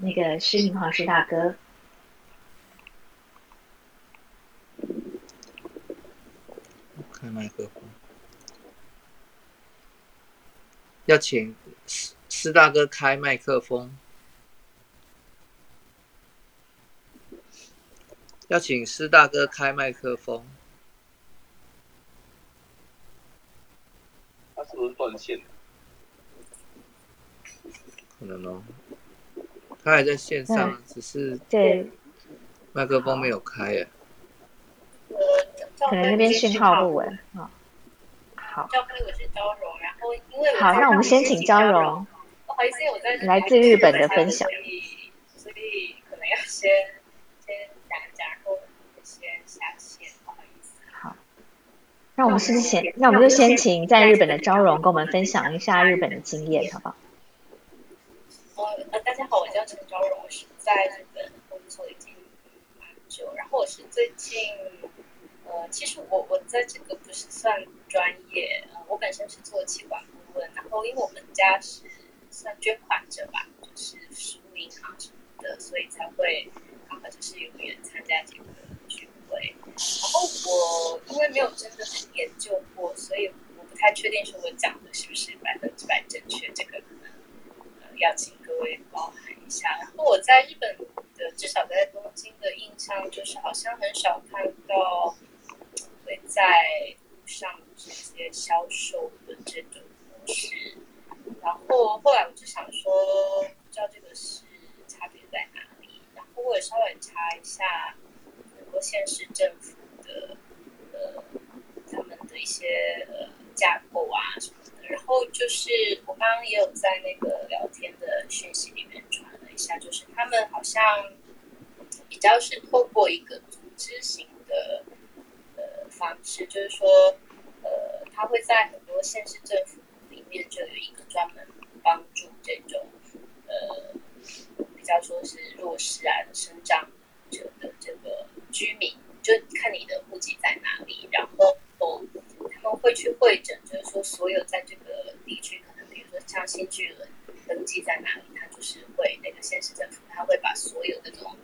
那个施明煌施大哥。开麦克风，要请师师大哥开麦克风，要请师大哥开麦克风。他是不是断线？可能哦，他还在线上，只是对麦克风没有开耶。可能那边讯号不稳啊。好，赵飞我是招荣，然后因为好，那我们先请昭荣，不好意思，我在来自日本的分享，所以可能要先先讲讲，然后先下线，不好意思。好，那我们是先，那我们就先请在日本的昭荣跟我们分享一下日本的经验，好不好？呃，大家好，我叫陈昭荣，我是在日本工作已经蛮久，然后我是最近。呃，其实我我在这个不是算专业，呃，我本身是做企管顾问，然后因为我们家是算捐款者吧，就是食物银行什么的，所以才会刚好就是有缘参加这个聚会。然后我因为没有真的很研究过，所以我不太确定说我讲的是不是百分之百正确，这个可能要请各位包涵一下。然后我在日本的至少在东京的印象就是好像很少看到。会在路上直接销售的这种模式，然后后来我就想说，不知道这个是差别在哪里。然后我也稍微查一下很多县市政府的呃他们的一些呃架构啊什么的。然后就是我刚刚也有在那讯息里面传了一下，就是他们好像比较是透过一个组织型的呃。方式就是说，呃，他会在很多县市政府里面就有一个专门帮助这种呃比较说是弱势啊、生长者的这个居民，就看你的户籍在哪里，然后他们会去会诊，就是说所有在这个地区，可能比如说像新巨人记在哪里，他就是会那个县市政府他会把所有的这种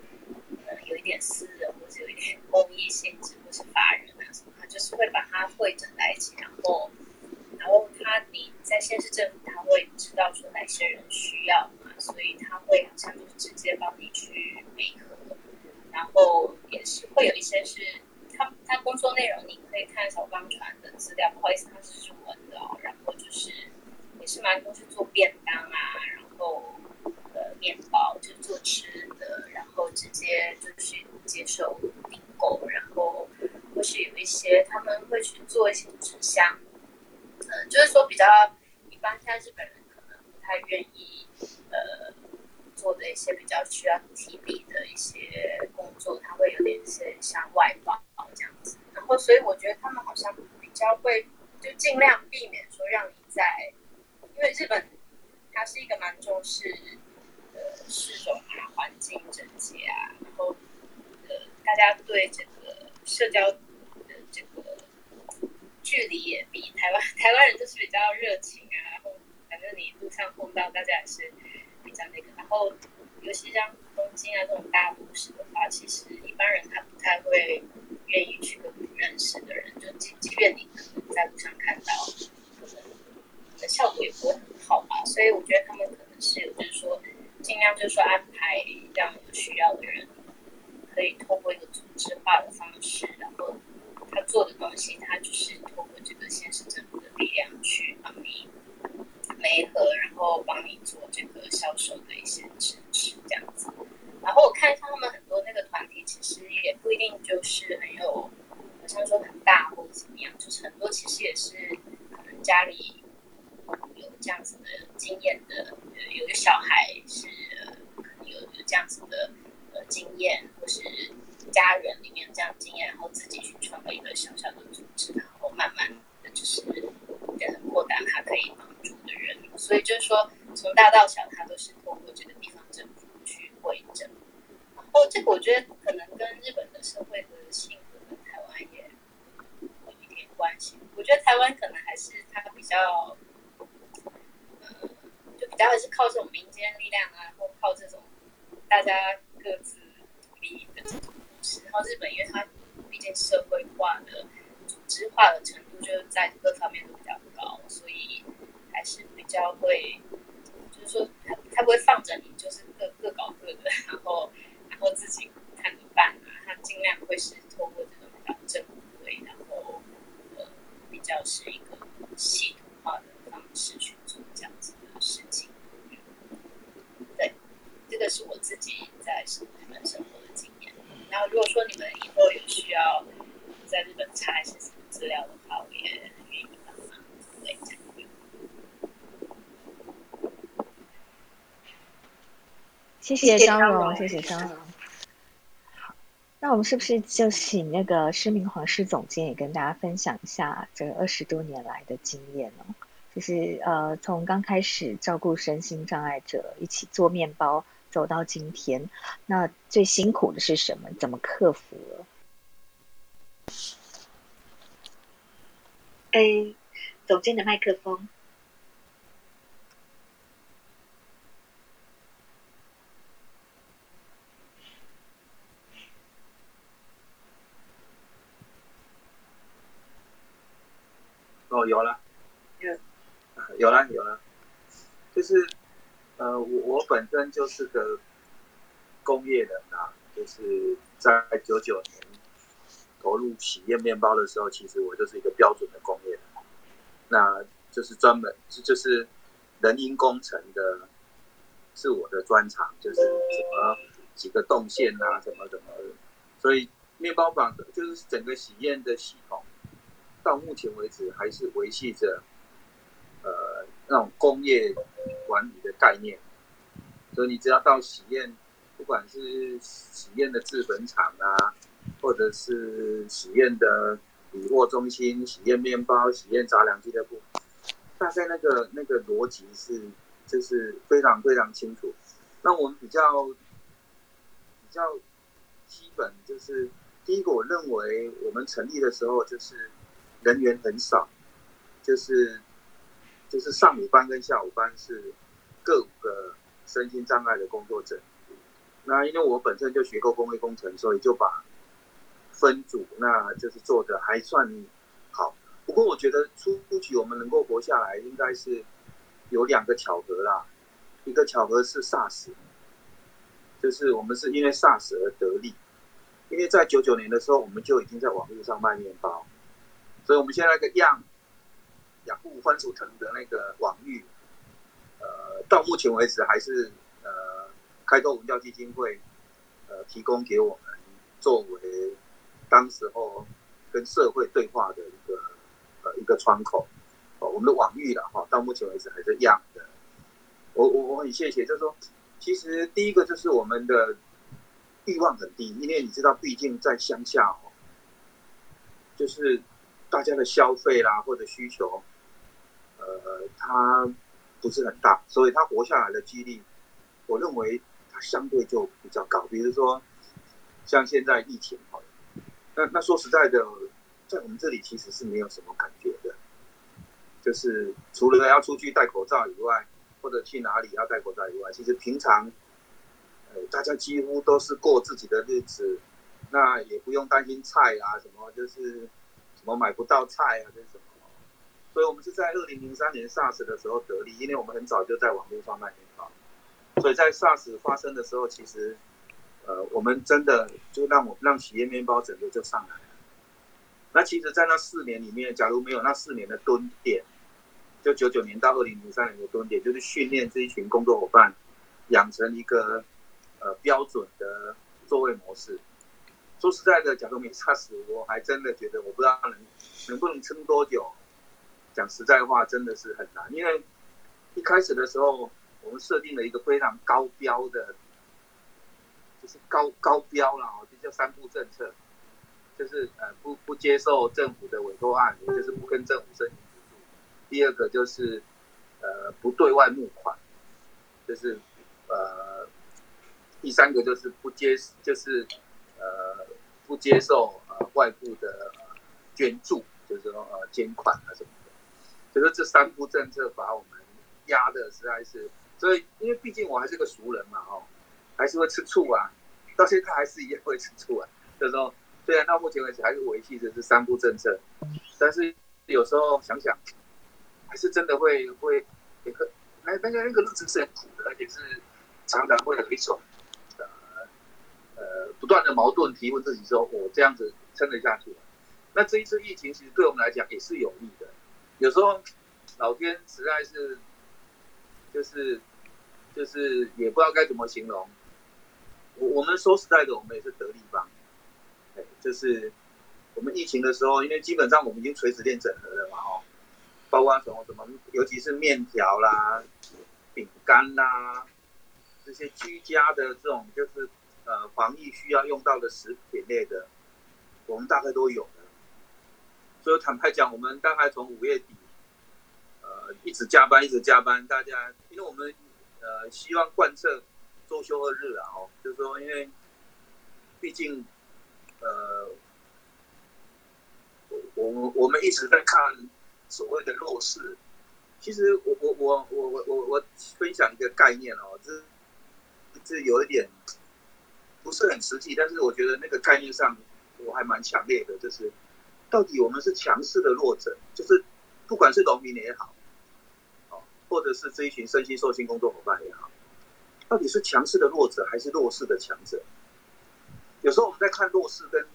呃有一点私人或者有一点公益性质或是法人啊什么。就是会把它汇整在一起，然后，然后他你在县市政府，他会知道说哪些人需要嘛，所以他会好像就是直接帮你去配合，然后也是会有一些是他他工作内容，你可以看小刚传的资料，不好意思，他是中文的哦，然后就是也是蛮多是做便当啊，然后呃面包就做吃的，然后直接就是接受订购，然后。或是有一些他们会去做一些纸箱，嗯，就是说比较一般，现在日本人可能不太愿意呃做的一些比较需要体力的一些工作，他会有点些像外包这样子。然后，所以我觉得他们好像比较会就尽量避免说让你在，因为日本它是一个蛮重视呃市容啊、环境整洁啊，然后呃大家对这个社交的。这个距离也比台湾 台湾人就是比较热情啊，然后反正你路上碰到大家也是比较那个，然后尤其像东京啊这种大都市的话，其实一般人他不太会愿意去跟不认识的人，就即即便你可能在路上看到，的效果也不会很好吧。所以我觉得他们可能是有就是说尽量就是说安排让有需要的人可以透过一个组织化的方式，然后。他做的东西，他就是通过这个现实政府的力量去帮你媒合，然后帮你做这个销售的一些支持，这样子。然后我看一下他们很多那个团体，其实也不一定就是很有，好像说很大或者怎么样，就是很多其实也是可能家里有这样子的经验的，有个小孩是呃可能有有这样子的呃经验，或是。家人里面这样经验，然后自己去创了一个小小的组织，然后慢慢的就是扩大他可以帮助的人。所以就是说，从大到小，他都是透过这个地方政府去会诊。然后这个我觉得可能跟日本的社会的性格跟台湾也有一点关系。我觉得台湾可能还是他比较，呃，就比较还是靠这种民间力量啊，然后靠这种大家各自独立的这种模式。然后日本，因为它毕竟社会化的、组织化的程度，就是在各方面都比较高，所以还是比较会，就是说他他不会放着你，就是各各搞各的，然后然后自己看着办啊。他尽量会是透过这种比较正规，然后呃比较是一个系统化的方式去做这样子事情。对，这个是我自己在日本生活的经验。然后如果说你们以后有需要在日本查一些什么资料的话，我也愿意帮忙对参与。谢谢张荣，谢谢张荣。好，那我们是不是就请那个施明皇室总监也跟大家分享一下这二十多年来的经验呢？就是呃，从刚开始照顾身心障碍者，一起做面包，走到今天，那最辛苦的是什么？怎么克服了？哎，总监的麦克风。哦，有了，有，有了，有了，就是，呃，我我本身就是个工业人呐，就是在九九年投入企业面包的时候，其实我就是一个标准的工业人，那就是专门就就是人因工程的，是我的专长，就是什么几个动线啊，什么什么，所以面包坊就是整个喜宴的系统。到目前为止，还是维系着那种工业管理的概念。所以你只要到喜宴，不管是喜宴的制粉厂啊，或者是喜宴的理货中心、喜宴面包、喜宴杂粮俱乐部，大概那个那个逻辑是就是非常非常清楚。那我们比较比较基本就是第一个，我认为我们成立的时候就是。人员很少，就是就是上午班跟下午班是各五个身心障碍的工作者。那因为我本身就学过工业工程，所以就把分组，那就是做的还算好。不过我觉得初期我们能够活下来，应该是有两个巧合啦。一个巧合是 SARS，就是我们是因为 SARS 而得利。因为在九九年的时候，我们就已经在网络上卖面包。所以，我们现在个样雅虎番薯藤的那个网域，呃，到目前为止还是呃开拓文教基金会呃提供给我们作为当时候跟社会对话的一个呃一个窗口。哦，我们的网域了哈，到目前为止还是一样的。我我我很谢谢，就是说，其实第一个就是我们的欲望很低，因为你知道，毕竟在乡下哦，就是。大家的消费啦或者需求，呃，它不是很大，所以它活下来的几率，我认为它相对就比较高。比如说，像现在疫情，好，那那说实在的，在我们这里其实是没有什么感觉的，就是除了要出去戴口罩以外，或者去哪里要戴口罩以外，其实平常，呃，大家几乎都是过自己的日子，那也不用担心菜啊什么，就是。什么买不到菜啊，这什么？所以我们是在二零零三年 SARS 的时候得利，因为我们很早就在网络上卖面包，所以在 SARS 发生的时候，其实，呃，我们真的就让我让企业面包整个就上来了。那其实，在那四年里面，假如没有那四年的蹲点，就九九年到二零零三年的蹲点，就是训练这一群工作伙伴，养成一个呃标准的座位模式。说实在的，假如没杀死，我还真的觉得我不知道能能不能撑多久。讲实在话，真的是很难，因为一开始的时候，我们设定了一个非常高标的，就是高高标了哦，就叫三步政策，就是呃不不接受政府的委托案，也就是不跟政府申请补助。第二个就是呃不对外募款，就是呃第三个就是不接就是。呃，不接受呃外部的捐助，就是说呃捐款啊什么可，是这三步政策把我们压的实在是，所以因为毕竟我还是个熟人嘛哦，还是会吃醋啊，到现在还是一样会吃醋啊。就是说，虽然到目前为止还是维系着这三步政策，但是有时候想想，还是真的会会那个那那个那个日子是很苦的，而且是常常会有一种呃呃不断的矛盾，提问自己说，我这样子撑得下去吗？那这一次疫情其实对我们来讲也是有利的，有时候老天实在是就是就是也不知道该怎么形容。我我们说实在的，我们也是得力方，哎，就是我们疫情的时候，因为基本上我们已经垂直链整合了嘛，哦，包括什么什么，尤其是面条啦、饼干啦这些居家的这种，就是呃防疫需要用到的食品类的，我们大概都有。所以坦白讲，我们大概从五月底，呃，一直加班，一直加班，大家因为我们呃希望贯彻。周休二日啊，哦，就是说，因为毕竟，呃，我我我们一直在看所谓的弱势。其实，我我我我我我我分享一个概念哦，这这有一点不是很实际，但是我觉得那个概念上我还蛮强烈的，就是到底我们是强势的弱者，就是不管是农民也好，哦，或者是这一群身心受薪工作伙伴也好。到底是强势的弱者还是弱势的强者？有时候我们在看弱势跟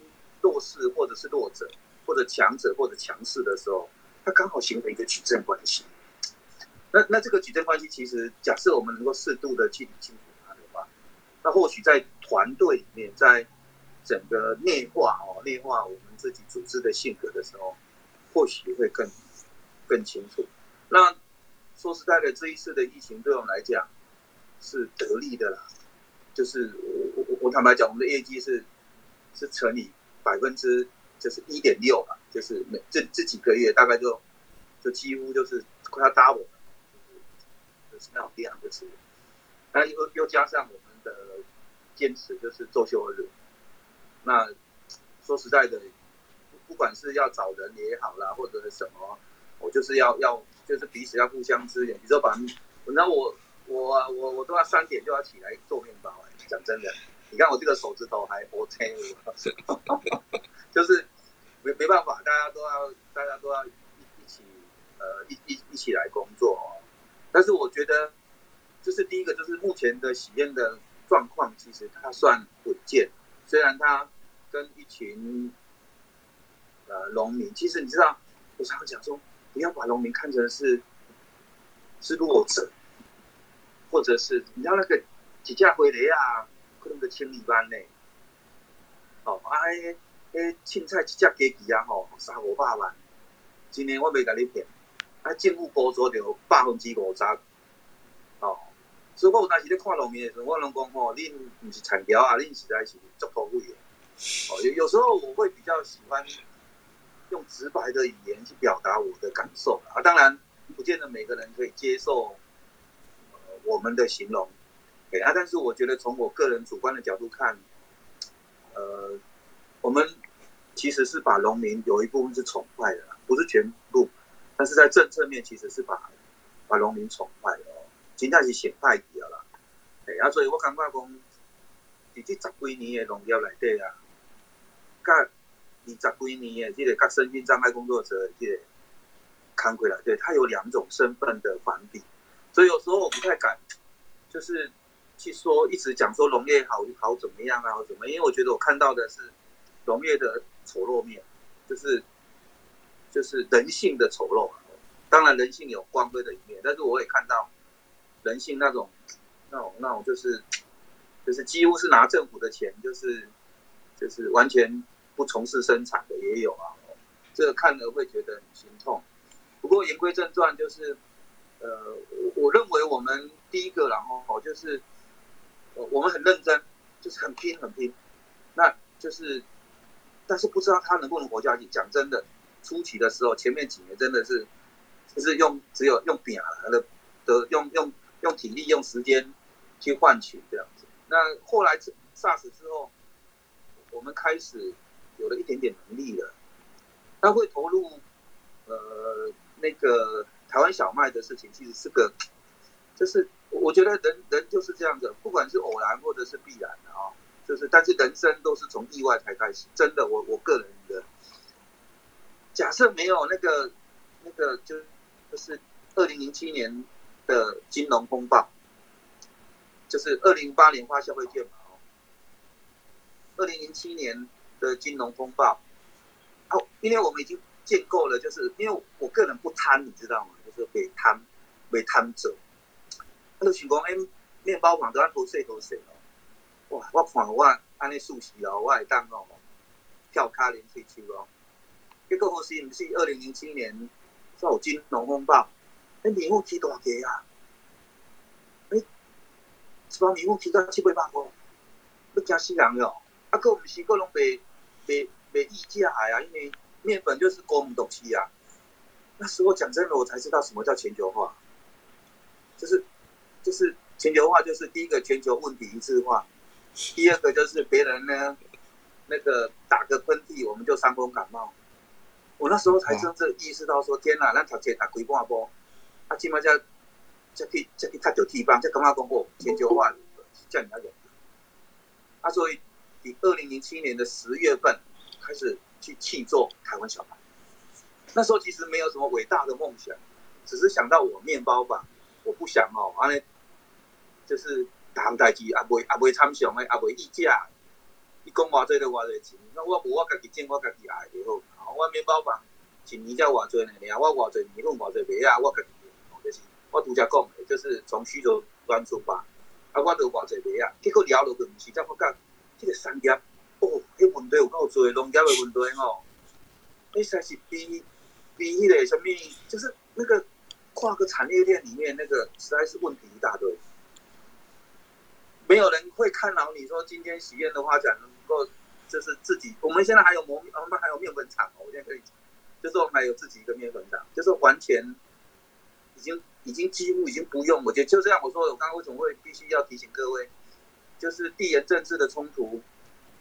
弱势，或者是弱者，或者强者或者强势的时候，它刚好形成一个矩阵关系。那那这个矩阵关系，其实假设我们能够适度的去理清楚它的话，那或许在团队里面，在整个内化哦内化我们自己组织的性格的时候，或许会更更清楚。那说实在的，这一次的疫情对我们来讲，是得利的啦，就是我我我坦白讲，我们的业绩是是乘以百分之就是一点六吧，就是每这这几个月大概就就几乎就是快要 double，就是那种量，就是那又又加上我们的坚持，就是周休二日。那说实在的，不管是要找人也好啦，或者是什么，我就是要要就是彼此要互相支援。你说把，那我。我我我都要三点就要起来做面包讲真的，你看我这个手指头还 OK，就是没没办法，大家都要大家都要一一起呃一一一起来工作。哦但是我觉得，就是第一个就是目前的喜宴的状况，其实它算稳健。虽然他跟一群呃农民，其实你知道，我常常讲说，不要把农民看成是是弱者。或者是你要那个几架回来啊，可能个千里班呢？哦，啊，迄迄凊彩一只鸡鸡啊，吼，三五百万。今年我袂甲你骗，啊，政府补助着百分之五十。哦，所以我有当时咧看农民的时候，我拢讲吼，恁毋是产条啊，恁实在是足土贵的。哦，有有时候我会比较喜欢用直白的语言去表达我的感受啊，当然不见得每个人可以接受。我们的形容，哎啊，但是我觉得从我个人主观的角度看，呃，我们其实是把农民有一部分是宠坏的，不是全部，但是在政策面其实是把把农民宠坏了，真正是显派去了啦，哎啊，所以我感觉讲，伫这十几年的农业内底啊，甲二十几年的这个甲身心障碍工作者这个看过来，对，他有两种身份的反比。所以有时候我不太敢，就是去说一直讲说农业好好怎么样啊，好怎么？因为我觉得我看到的是农业的丑陋面，就是就是人性的丑陋。当然人性有光辉的一面，但是我也看到人性那种那种那种就是就是几乎是拿政府的钱，就是就是完全不从事生产的也有啊。这个看了会觉得很心痛。不过言归正传，就是。呃，我我认为我们第一个，然后哦，就是，我们很认真，就是很拼很拼，那就是，但是不知道他能不能活下去。讲真的，初期的时候，前面几年真的是，就是用只有用表的的用用用体力用时间去换取这样子。那后来 SARS 之后，我们开始有了一点点能力了，他会投入，呃，那个。台湾小麦的事情其实是个，就是我觉得人人就是这样子，不管是偶然或者是必然的啊、就是但是人生都是从意外才开始，真的，我我个人的假设没有那个那个就就是二零零七年的金融风暴，就是二零零八年发消费券嘛哦，二零零七年的金融风暴，哦，因为我们已经建构了，就是因为我个人不贪，你知道吗？就是被贪，被贪者。那就想讲，哎，面包房都按多税多税哦。哇，我看我安尼数息哦，我会当哦，跳卡连退休哦。结果好是毋是二零零七年有金融风暴，那米户起大价啊！哎，一包米户起到七八百块，要惊死人哟！啊，佫毋是佫拢卖卖卖溢价啊，因为面粉就是高母东西啊。那时候讲真的，我才知道什么叫全球化，就是就是全球化，就是第一个全球问题一致化，第二个就是别人呢那个打个喷嚏，我们就伤风感冒。我那时候才真正意识到说，天哪，那条街打鬼半波，啊，即摆才才去才去踢着地方，才感觉讲哦，全球化是这样子。啊，所以以二零零七年的十月份开始去气做台湾小孩。那时候其实没有什么伟大的梦想，只是想到我面包吧，我不想哦，安尼就是大项代志也袂也袂参详的，也袂议价。伊讲偌济就偌济钱，那我无我家己种，我家己爱就好。我面包房一年才偌济呢？尔我偌济年份偌济麦啊，我家己就是我拄则讲的，就是从需求端出发。啊，我就偌济麦啊，结果聊落去毋是，才发觉即个产业哦，迄问题有够多，农业的问题哦，迄实在是比比迄个什么，就是那个跨个产业链里面那个实在是问题一大堆。没有人会看好你说今天喜宴的发展能够，就是自己。我们现在还有磨，我们还有面粉厂哦。我现在可以讲，就是我们还有自己一个面粉厂，就是完全已经已经几乎已经不用。我觉得就这样，我说我刚刚为什么会必须要提醒各位，就是地缘政治的冲突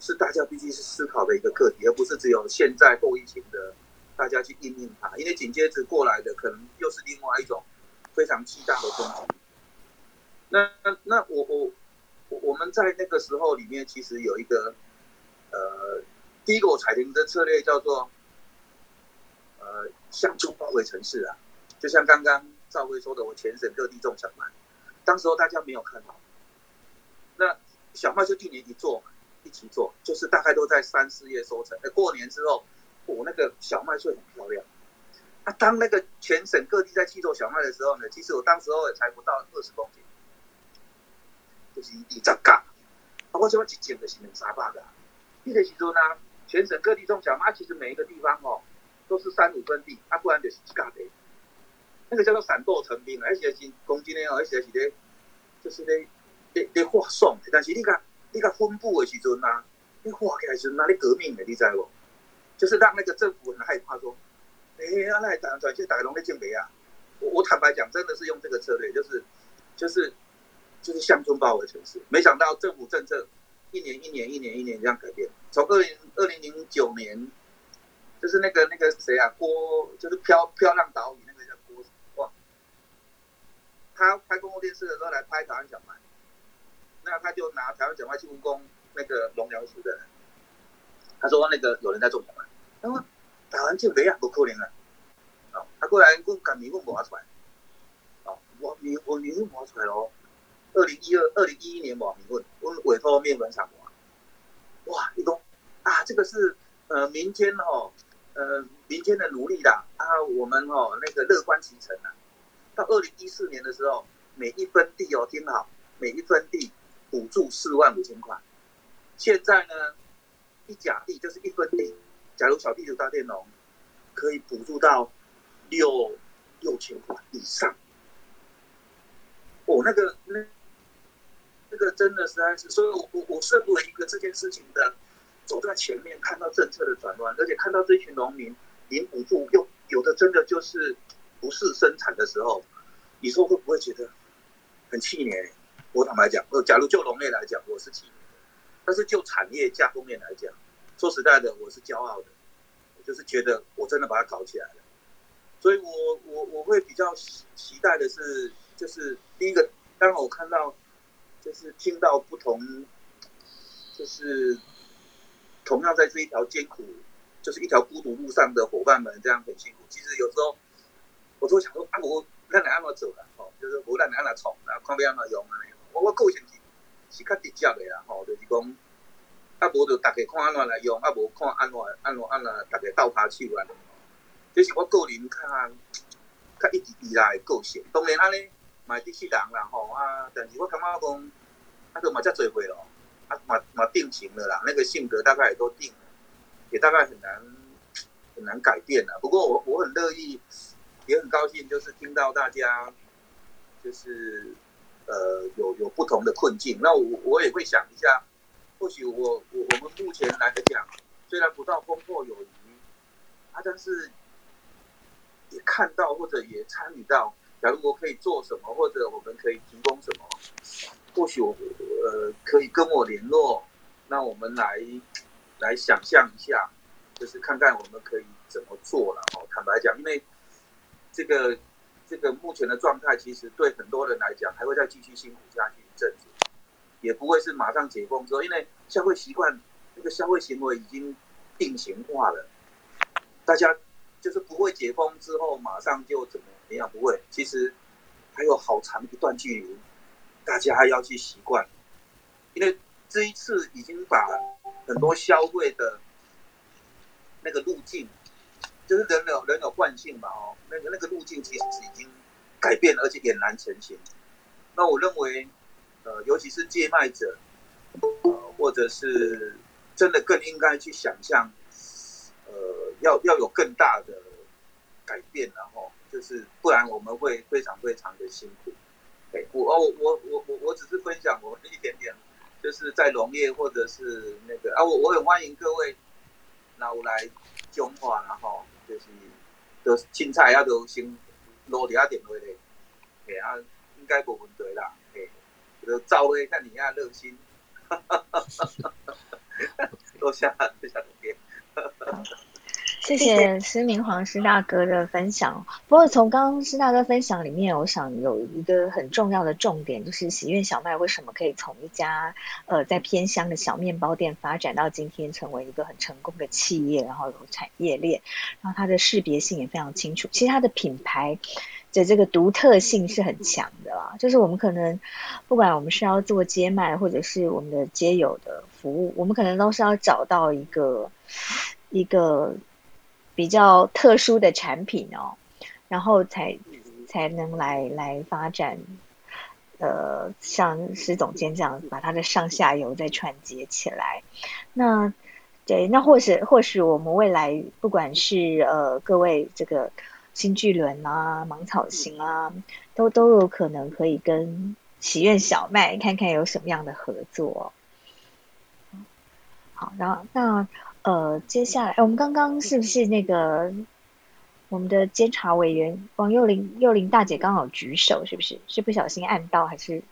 是大家必须是思考的一个课题，而不是只有现在后疫情的大家去应应它，因为紧接着过来的可能又是另外一种非常巨大的冲击。那那我我。我们在那个时候里面，其实有一个，呃，第一个我采用的策略叫做，呃，向中包围城市啊，就像刚刚赵辉说的，我全省各地种小麦，当时候大家没有看好，那小麦就一年一做嘛，一起做，就是大概都在三四月收成，那，过年之后，我那个小麦穗很漂亮，啊，当那个全省各地在去做小麦的时候呢，其实我当时候也才不到二十公斤。就是二十架，啊，我想一种就是两三百个。那个时阵呢，全省各地种小麦，其实每一个地方哦，都是三五分地，啊，不然就是一架的。那个叫做散豆成兵，而且是公斤的哦，而且是咧，就是咧咧咧化送。但是你看，你看分布的时阵啊，你化起来时哪里革命的，你知不？就是让那个政府很害怕，说，哎，那来打转去打龙的建北啊。我我坦白讲，真的是用这个策略，就是就是。就是乡村包围城市，没想到政府政策一年一年一年一年这样改变。从二零二零零九年，就是那个那个谁啊，郭，就是漂漂亮岛屿那个叫，他拍公共电视的时候来拍台湾小麦，那他就拿台湾小麦去问公那个农粮署的人，他说那个有人在种小麦，他说台湾就没啊，不可能啊，哦，他过来问赶米问挖出来，哦，我米我米问挖出来喽。二零一二、二零一一年网民问，问委托面粉厂哇，一公啊，这个是呃明天哦，呃明天的努力啦。啊，我们哦那个乐观其成啊。到二零一四年的时候，每一分地哦听好，每一分地补助四万五千块。现在呢，一甲地就是一分地，假如小地主大佃农可以补助到六六千块以上。哦，那个那。那个真的实在是，所以我我我身为一个这件事情的走在前面，看到政策的转弯，而且看到这群农民领补助，又有的真的就是不是生产的时候，你说会不会觉得很气馁？我坦白讲，呃，假如就农业来讲，我是气馁的；但是就产业加工面来讲，说实在的，我是骄傲的，我就是觉得我真的把它搞起来了。所以我我我会比较期待的是，就是第一个，当我看到就是听到不同，就是同样在这一条艰苦，就是一条孤独路上的伙伴们这样很辛苦。其实有时候我都会想说啊，我咱来安怎做啦？吼，就是无咱来安怎闯啦，看要安怎用啊？我我个性是是较直接的啦，吼，就是讲啊，无就大家看安怎来用，啊，无看安怎安怎安怎大家斗拍手安尼。这是我个人较较一直以来的个性。当然安尼嘛是世人啦，吼啊，但是我感觉讲啊，都嘛遮做伙咯，啊嘛嘛定型了啦，那个性格大概也都定了，也大概很难很难改变了。不过我我很乐意，也很高兴，就是听到大家就是呃有有不同的困境。那我我也会想一下，或许我我我们目前来讲，虽然不到风破有余啊，但是也看到或者也参与到，假如我可以做什么，或者我们可以提供什么，或许我呃可以跟我联络，那我们来来想象一下，就是看看我们可以怎么做了。哦，坦白讲，因为这个这个目前的状态，其实对很多人来讲，还会再继续辛苦下去一阵子，也不会是马上解封之后，因为消费习惯那个消费行为已经定型化了，大家。就是不会解封之后马上就怎么样，不会。其实还有好长一段距离，大家要去习惯。因为这一次已经把很多消费的那个路径，就是人有人有惯性嘛，哦，那个那个路径其实是已经改变，而且俨然成型。那我认为，呃，尤其是借卖者，呃，或者是真的更应该去想象。呃，要要有更大的改变，然后就是不然我们会非常非常的辛苦。哎，我哦，我我我我只是分享我一点点，就是在农业或者是那个啊，我我很欢迎各位那我来中华，然后就是都凊彩啊就先落地下电话咧，嘿啊，应该无问题啦，嘿，就赵威看你啊热心，哈哈哈哈哈，多谢多谢同学。谢谢施明煌施大哥的分享。不过从刚刚施大哥分享里面，我想有一个很重要的重点，就是喜悦小麦为什么可以从一家呃在偏乡的小面包店发展到今天成为一个很成功的企业，然后有产业链，然后它的识别性也非常清楚。其实它的品牌的这个独特性是很强的啦。就是我们可能不管我们是要做街卖，或者是我们的街友的服务，我们可能都是要找到一个。一个比较特殊的产品哦，然后才才能来来发展，呃，像施总监这样把它的上下游再串接起来。那对，那或许或许我们未来不管是呃各位这个新巨轮啊、芒草型啊，都都有可能可以跟喜苑小麦看看有什么样的合作。好，然后那。呃，接下来我们刚刚是不是那个我们的监察委员王幼玲幼玲大姐刚好举手，是不是？是不小心按到，还是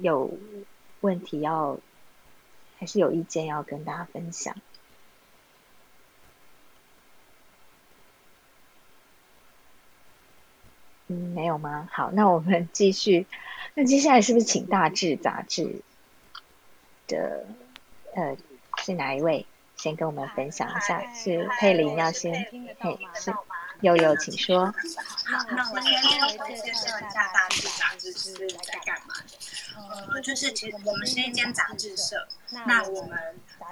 有问题要，还是有意见要跟大家分享？嗯，没有吗？好，那我们继续。那接下来是不是请大志杂志的呃是哪一位？先跟我们分享一下，是佩林要先，嘿，是，悠悠，请说。好，那我先稍微介绍一下大志杂志是在干嘛的。呃，就是其实我们是一间杂志社，那我们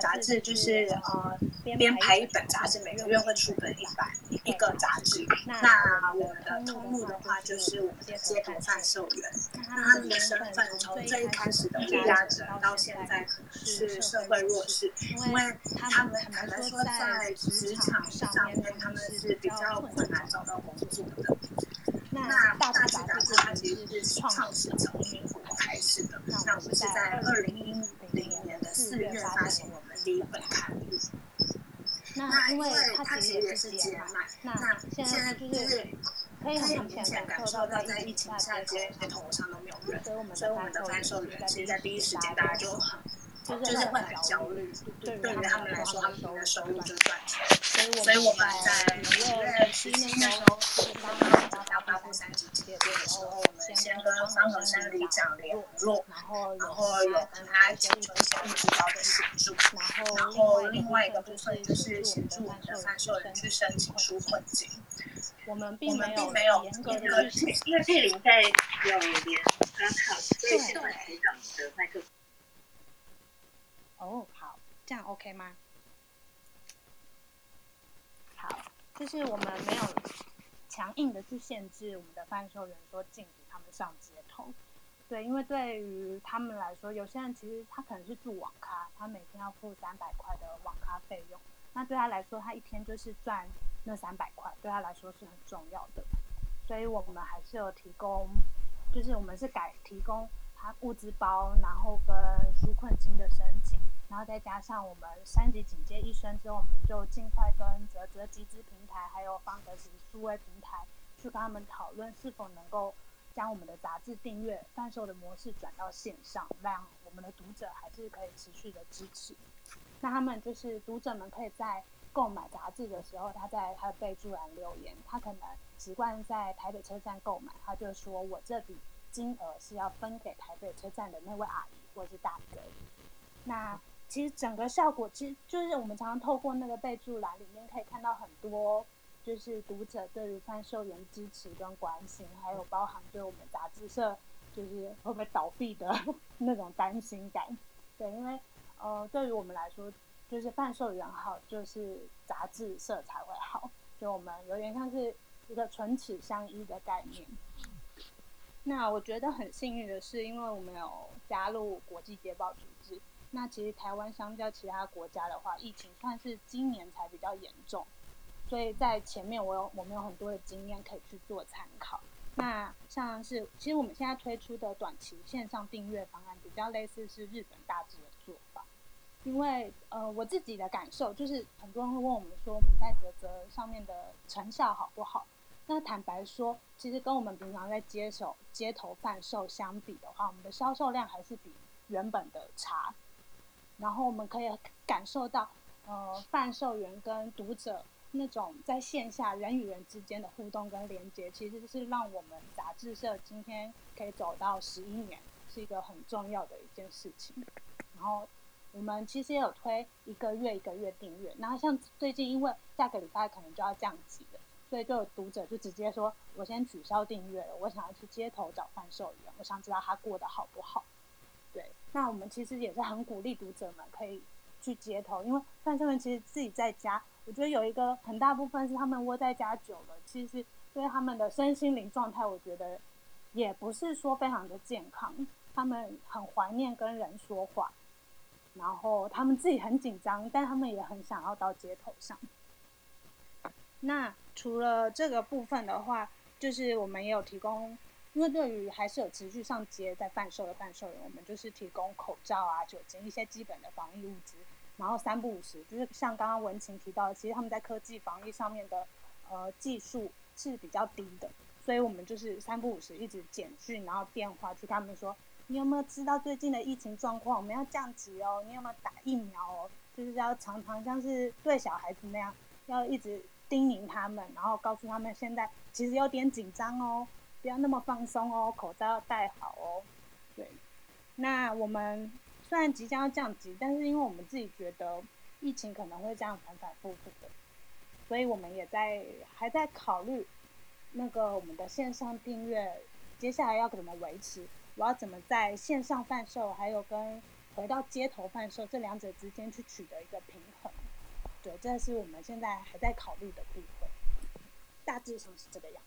杂志就是呃编排一本杂志，每个月会出本一版一个杂志。那我们的通路的话，就是我们的街头贩售员，那他们的身份从最开始的无家者，到现在是社会弱势，因为他们可能说在职场上面他们是比较困难找到工作的。那大志杂志它其实是创始从民国开始的，那我们是在二零一零年的四月发行我们第一本刊物。那因为它其实也是接卖，那现在就是可以很明显感受到，在疫情下街些通路上都没有人，所以我们的贩售员其实，在第一时间大家就很就是会很焦虑，对于他们来说，他们的收入就是赚钱。所以我们在五月十七那时候，就是刚刚即将发布三级警戒的时候，我们先跟方和生里长联络，然后然后有跟他请求一些物资包的协助，然后另外一个部分就是协助我们的贩售人去申请纾困金。我们并没有严格的去，因为佩林在有连所以现在台长的麦克风。哦，好，这样 OK 吗？好，就是我们没有强硬的去限制我们的贩售员说禁止他们上街头。对，因为对于他们来说，有些人其实他可能是住网咖，他每天要付三百块的网咖费用，那对他来说，他一天就是赚那三百块，对他来说是很重要的。所以我们还是有提供，就是我们是改提供他物资包，然后跟纾困金的申请。然后再加上我们三级警戒一升之后，我们就尽快跟泽泽集资平台还有方格子数位平台去跟他们讨论，是否能够将我们的杂志订阅贩售的模式转到线上，让我们的读者还是可以持续的支持。那他们就是读者们可以在购买杂志的时候，他在他的备注栏留言，他可能习惯在台北车站购买，他就说我这笔金额是要分给台北车站的那位阿姨或是大哥。那其实整个效果，其实就是我们常常透过那个备注栏里面可以看到很多，就是读者对于贩售员支持跟关心，还有包含对我们杂志社就是会不会倒闭的 那种担心感。对，因为呃，对于我们来说，就是贩售员好，就是杂志社才会好。就我们有点像是一个唇齿相依的概念。那我觉得很幸运的是，因为我们有加入国际捷报组。那其实台湾相较其他国家的话，疫情算是今年才比较严重，所以在前面我有我们有很多的经验可以去做参考。那像是其实我们现在推出的短期线上订阅方案，比较类似是日本大致的做法。因为呃我自己的感受就是，很多人会问我们说我们在泽泽上面的成效好不好？那坦白说，其实跟我们平常在接手街头贩售相比的话，我们的销售量还是比原本的差。然后我们可以感受到，呃，贩售员跟读者那种在线下人与人之间的互动跟连接，其实是让我们杂志社今天可以走到十一年，是一个很重要的一件事情。然后我们其实也有推一个月一个月订阅，然后像最近因为下个礼拜可能就要降级了，所以就有读者就直接说，我先取消订阅了，我想要去街头找贩售员，我想知道他过得好不好。那我们其实也是很鼓励读者们可以去街头，因为贩售员其实自己在家，我觉得有一个很大部分是他们窝在家久了，其实对他们的身心灵状态，我觉得也不是说非常的健康。他们很怀念跟人说话，然后他们自己很紧张，但他们也很想要到街头上。那除了这个部分的话，就是我们也有提供。因为对于还是有持续上街在贩售的贩售员，我们就是提供口罩啊、酒精一些基本的防疫物资，然后三不五时，就是像刚刚文晴提到的，其实他们在科技防疫上面的呃技术是比较低的，所以我们就是三不五时一直简讯，然后电话去他们说，你有没有知道最近的疫情状况？我们要降级哦，你有没有打疫苗哦？就是要常常像是对小孩子那样，要一直叮咛他们，然后告诉他们现在其实有点紧张哦。不要那么放松哦，口罩要戴好哦。对，那我们虽然即将要降级，但是因为我们自己觉得疫情可能会这样反反复复的，所以我们也在还在考虑那个我们的线上订阅接下来要怎么维持，我要怎么在线上贩售，还有跟回到街头贩售这两者之间去取得一个平衡。对，这是我们现在还在考虑的部分，大致上是这个样。